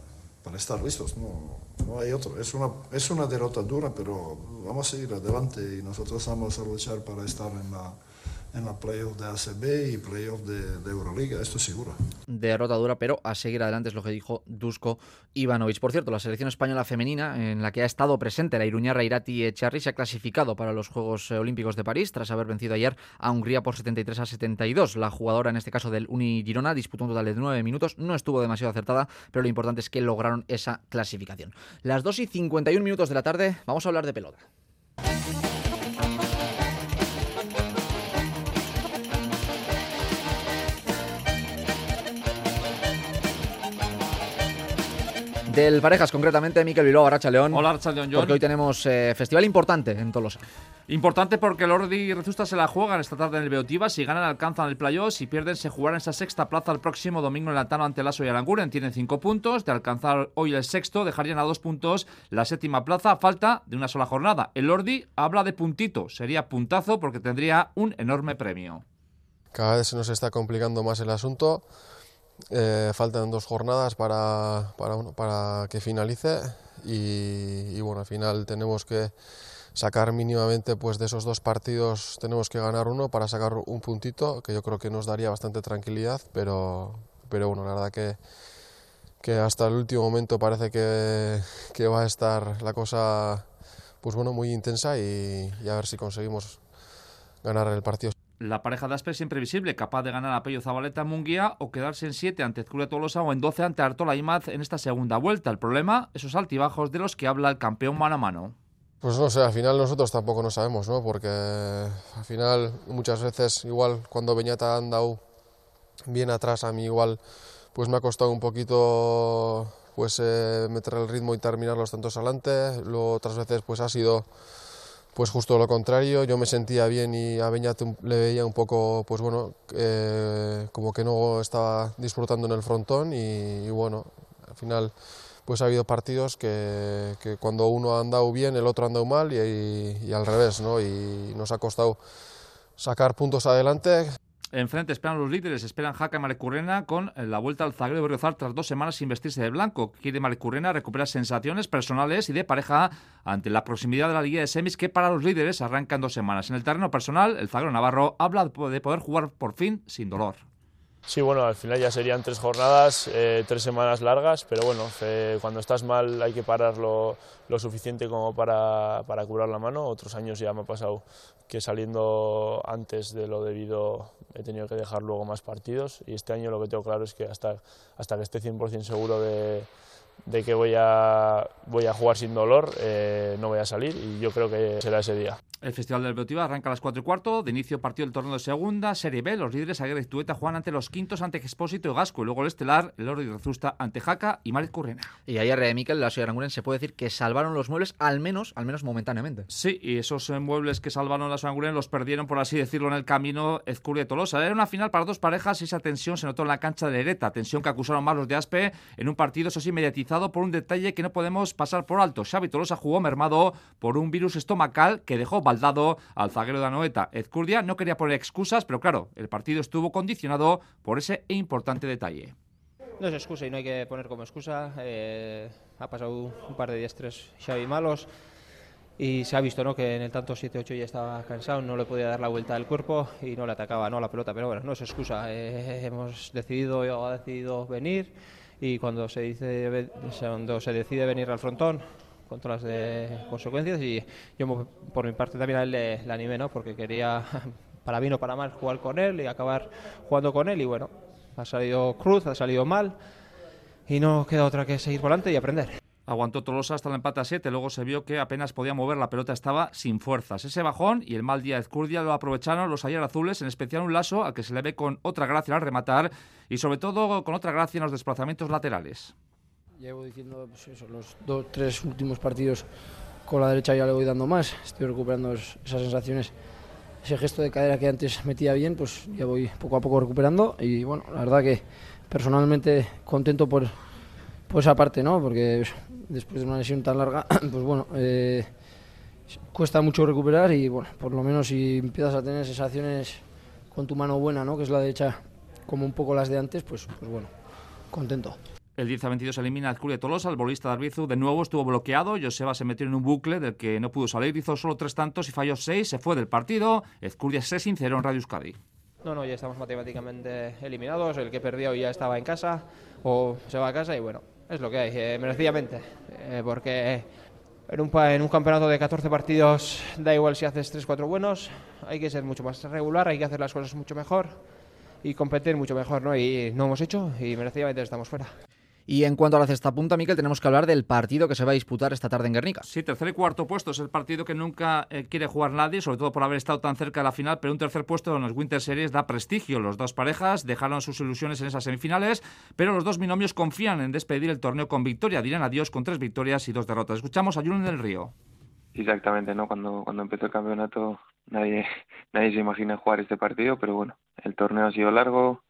para estar listos, no, no hay otro. Es una, es una derrota dura, pero vamos a ir adelante y nosotros vamos a luchar para estar en la, en la playoff de ACB y playoff de, de, Euroliga, esto seguro. Derrota dura, pero a seguir adelante es lo que dijo Dusko Ivanovic. Por cierto, la selección española femenina, en la que ha estado presente la Iruñarra Irati Echarri, se ha clasificado para los Juegos Olímpicos de París tras haber vencido ayer a Hungría por 73 a 72. La jugadora, en este caso del Uni Girona, disputó un total de 9 minutos, no estuvo demasiado acertada, pero lo importante es que lograron esa clasificación. Las 2 y 51 minutos de la tarde, vamos a hablar de pelota. Del Parejas, concretamente, Miquel Bilbao, Arracha León. Hola, Arracha León, John. Porque hoy tenemos eh, festival importante en Tolosa. Importante porque el Ordi y Rezusta se la juegan esta tarde en el Beotiva. Si ganan, alcanzan el playoff. Si pierden, se jugarán esa sexta plaza el próximo domingo en Lantano ante Lasso y Aranguren. Tienen cinco puntos. De alcanzar hoy el sexto, dejarían a dos puntos la séptima plaza. Falta de una sola jornada. El Ordi habla de puntito. Sería puntazo porque tendría un enorme premio. Cada vez se nos está complicando más el asunto. Eh, faltan dos jornadas para, para, bueno, para que finalice y, bueno, al final tenemos que sacar mínimamente pues de esos dos partidos tenemos que ganar uno para sacar un puntito que yo creo que nos daría bastante tranquilidad, pero, pero bueno, la verdad que, que hasta el último momento parece que, que va a estar la cosa pues bueno, muy intensa y a ver si conseguimos ganar el partido. La pareja de Aspe siempre visible, capaz de ganar a Pello Zabaleta Munguía o quedarse en 7 ante Ezcuria Tolosa o en 12 ante Artola Imaz en esta segunda vuelta. El problema, esos altibajos de los que habla el campeón mano a mano. Pues no sé, al final nosotros tampoco no sabemos, ¿no? Porque al final muchas veces, igual cuando Beñata ha andado bien atrás, a mí igual pues me ha costado un poquito pues eh, meter el ritmo y terminar los tantos adelante. Luego otras veces pues ha sido pues justo lo contrario, yo me sentía bien y a Beñat le veía un poco, pues bueno, eh, como que no estaba disfrutando en el frontón y, bueno, al final pues ha habido partidos que, cuando uno ha andado bien, el otro ha andado mal y, y al revés, ¿no? Y nos ha costado sacar puntos adelante. Enfrente esperan los líderes, esperan Jaca y Marecurrena con la vuelta al zaguero de Berriozar tras dos semanas sin vestirse de blanco. Quiere Marecurrena recuperar sensaciones personales y de pareja ante la proximidad de la Liga de Semis que para los líderes arranca en dos semanas. En el terreno personal, el zaguero Navarro habla de poder jugar por fin sin dolor. Sí, bueno, al final ya serían tres jornadas, eh, tres semanas largas, pero bueno, eh, cuando estás mal hay que parar lo, lo suficiente como para, para, curar la mano. Otros años ya me ha pasado que saliendo antes de lo debido he tenido que dejar luego más partidos y este año lo que tengo claro es que hasta, hasta que esté 100% seguro de, de, que voy a, voy a jugar sin dolor, eh, no voy a salir y yo creo que será ese día. El Festival del Beotiva arranca a las 4 y cuarto. De inicio partido el torneo de segunda, Serie B. Los líderes Aguirre y Tueta juegan ante los quintos ante Expósito y Gasco. Y luego el estelar, el Oro y Rezusta ante Jaca y Marit Currena. Y ayer, eh, Miquel, la ciudad Aranguren se puede decir que salvaron los muebles al menos, al menos momentáneamente. Sí, y esos eh, muebles que salvaron la Aranguren los perdieron, por así decirlo, en el camino Ezcuria y Tolosa. Era una final para dos parejas y esa tensión se notó en la cancha de Lereta. Tensión que acusaron más los de Aspe en un partido, eso sí, mediatizado por un detalle que no podemos pasar por alto. Xavi Tolosa jugó mermado por un virus estomacal que dejó baldado al zaguero de Anoeta. Ezcurdia no quería poner excusas, pero claro, el partido estuvo condicionado por ese importante detalle. No es excusa y no hay que poner como excusa. Eh, ha pasado un par de días, tres Xavi malos y se ha visto ¿no? que en el tanto 7-8 ya estaba cansado, no le podía dar la vuelta al cuerpo y no le atacaba ¿no? la pelota, pero bueno, no es excusa. Eh, hemos decidido, ha decidido venir y cuando se, dice, cuando se decide venir al frontón, con todas las de consecuencias y yo por mi parte también a le, le animé, ¿no? porque quería, para bien o para mal, jugar con él y acabar jugando con él y bueno, ha salido cruz, ha salido mal y no queda otra que seguir volante y aprender. Aguantó Tolosa hasta el empate a 7, luego se vio que apenas podía mover, la pelota estaba sin fuerzas. Ese bajón y el mal día de Ezcurdia lo aprovecharon los ayer azules, en especial un lazo al que se le ve con otra gracia al rematar y sobre todo con otra gracia en los desplazamientos laterales. Llevo diciendo pues eso, los dos, tres últimos partidos con la derecha ya le voy dando más, estoy recuperando esas sensaciones, ese gesto de cadera que antes metía bien, pues ya voy poco a poco recuperando y bueno, la verdad que personalmente contento por, por esa parte, ¿no? Porque después de una lesión tan larga, pues bueno, eh, cuesta mucho recuperar y bueno, por lo menos si empiezas a tener sensaciones con tu mano buena, ¿no? Que es la derecha como un poco las de antes, pues, pues bueno, contento. El 10 a 22 elimina al de Tolosa, el bolista de Arbizu de nuevo estuvo bloqueado, Joseba se metió en un bucle del que no pudo salir, hizo solo tres tantos y falló seis, se fue del partido, Ezcurdia se sinceró en Radio Euskadi. No, no, ya estamos matemáticamente eliminados, el que perdió ya estaba en casa o se va a casa y bueno, es lo que hay, eh, merecidamente, eh, porque en un, en un campeonato de 14 partidos da igual si haces 3-4 buenos, hay que ser mucho más regular, hay que hacer las cosas mucho mejor y competir mucho mejor, ¿no? Y no hemos hecho y merecidamente estamos fuera. Y en cuanto a la cesta punta, Miquel, tenemos que hablar del partido que se va a disputar esta tarde en Guernica. Sí, tercer y cuarto puesto es el partido que nunca eh, quiere jugar nadie, sobre todo por haber estado tan cerca de la final, pero un tercer puesto en los Winter Series da prestigio. Los dos parejas dejaron sus ilusiones en esas semifinales, pero los dos binomios confían en despedir el torneo con victoria. Dirán adiós con tres victorias y dos derrotas. Escuchamos a Julen del Río. Exactamente, ¿no? Cuando, cuando empezó el campeonato nadie, nadie se imagina jugar este partido, pero bueno, el torneo ha sido largo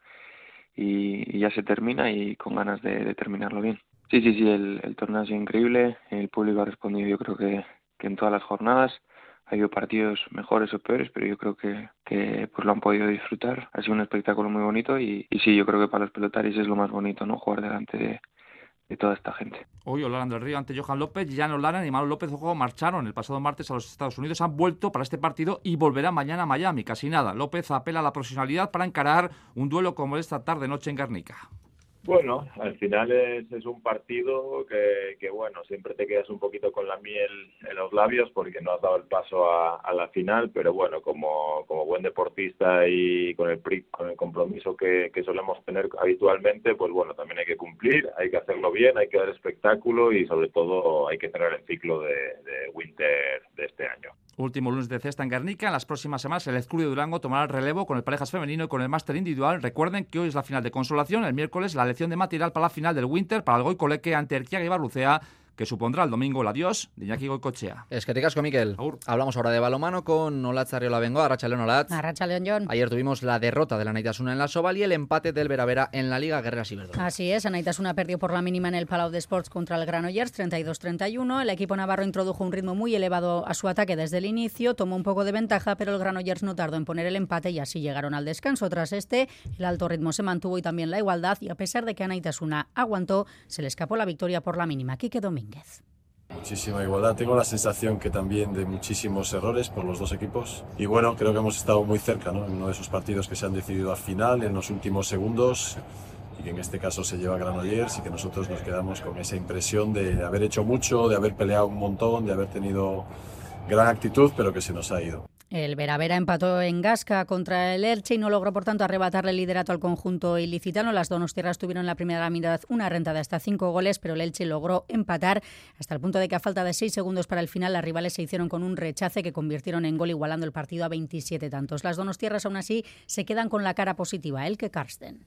y, ya se termina y con ganas de terminarlo bien. Sí, sí, sí, el, torneo ha sido increíble, el público ha respondido yo creo que, que en todas las jornadas, ha habido partidos mejores o peores, pero yo creo que, que pues lo han podido disfrutar. Ha sido un espectáculo muy bonito y, y sí, yo creo que para los pelotaris es lo más bonito, ¿no? Jugar delante de, toda esta gente. Hoy Orlando del Río ante Johan López, Jan Lara y Manuel López Ojo marcharon el pasado martes a los Estados Unidos, han vuelto para este partido y volverán mañana a Miami, casi nada. López apela a la profesionalidad para encarar un duelo como esta tarde-noche en Guernica. Bueno, al final es, es un partido que, que, bueno, siempre te quedas un poquito con la miel en los labios porque no has dado el paso a, la final, pero bueno, como, como buen deportista y con el, con el compromiso que, que solemos tener habitualmente, pues bueno, también hay que cumplir, hay que hacerlo bien, hay que dar espectáculo y sobre todo hay que tener el ciclo de Winter de este año. Último lunes de cesta en Guernica. En las próximas semanas el Escudo de Durango tomará el relevo con el parejas femenino y con el máster individual. Recuerden que hoy es la final de consolación, el miércoles la lección de material para la final del Winter para el Goicoleque ante Erquiaga y Barlucea que supondrá el domingo el adiós de Iñaki Goicochea. Es que te casco, Miquel. Hablamos ahora de balomano con Olatz Arriola Bengo, Arracha León Olatz. Arracha León John. Ayer tuvimos la derrota de la Naitasuna en la Soval y el empate del Veravera en la Liga Guerreras Iberdrola. Así es, Naitasuna perdió por la mínima en el Palau de Sports contra el Granollers 32-31. El equipo navarro introdujo un ritmo muy elevado a su ataque desde el inicio, tomó un poco de ventaja, pero el Granollers no tardó en poner el empate y así llegaron al descanso. Tras este, el alto ritmo se mantuvo y también la igualdad y a pesar de que Naitasuna aguantó, se le escapó la victoria por la mínima. Quique Muchísima igualdad. Tengo la sensación que también de muchísimos errores por los dos equipos. Y bueno, creo que hemos estado muy cerca ¿no? en uno de esos partidos que se han decidido al final, en los últimos segundos. Y que en este caso se lleva Granollers y que nosotros nos quedamos con esa impresión de haber hecho mucho, de haber peleado un montón, de haber tenido gran actitud, pero que se nos ha ido. El Veravera empató en Gasca contra el Elche y no logró, por tanto, arrebatarle el liderato al conjunto ilicitano. Las donostiarras tuvieron en la primera mitad una renta de hasta cinco goles, pero el Elche logró empatar hasta el punto de que a falta de seis segundos para el final, las rivales se hicieron con un rechace que convirtieron en gol igualando el partido a 27 tantos. Las donostiarras aún así se quedan con la cara positiva, el que Karsten.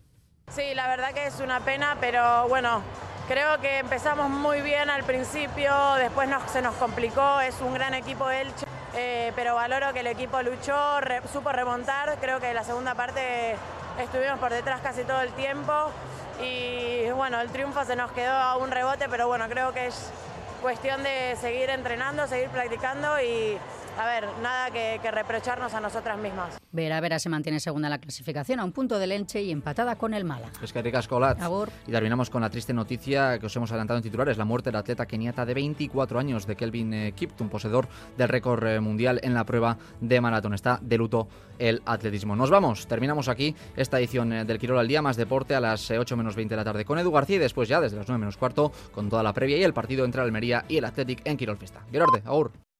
Sí, la verdad que es una pena, pero bueno, creo que empezamos muy bien al principio, después se nos complicó, es un gran equipo Elche. Eh, pero valoro que el equipo luchó, supo remontar, creo que la segunda parte estuvimos por detrás casi todo el tiempo. Y bueno, el triunfo se nos quedó a un rebote, pero bueno, creo que es cuestión de seguir entrenando, seguir practicando y, a ver, nada que, que reprocharnos a nosotras mismas. Vera Vera se mantiene segunda en la clasificación a un punto del Elche y empatada con el Málaga. Es que ricas. Y terminamos con la triste noticia que os hemos adelantado en titulares, la muerte del atleta keniata de 24 años de Kelvin eh, Kiptum, poseedor del récord eh, mundial en la prueba de maratón. Está de luto el atletismo. Nos vamos, terminamos aquí esta edición eh, del Quirol al día, más deporte a las eh, 8 menos 20 de la tarde con Edu García y después ya desde las 9 menos cuarto con toda la previa y el partido entre Almería y el Athletic en Quirol Fiesta. Gerarde, agur.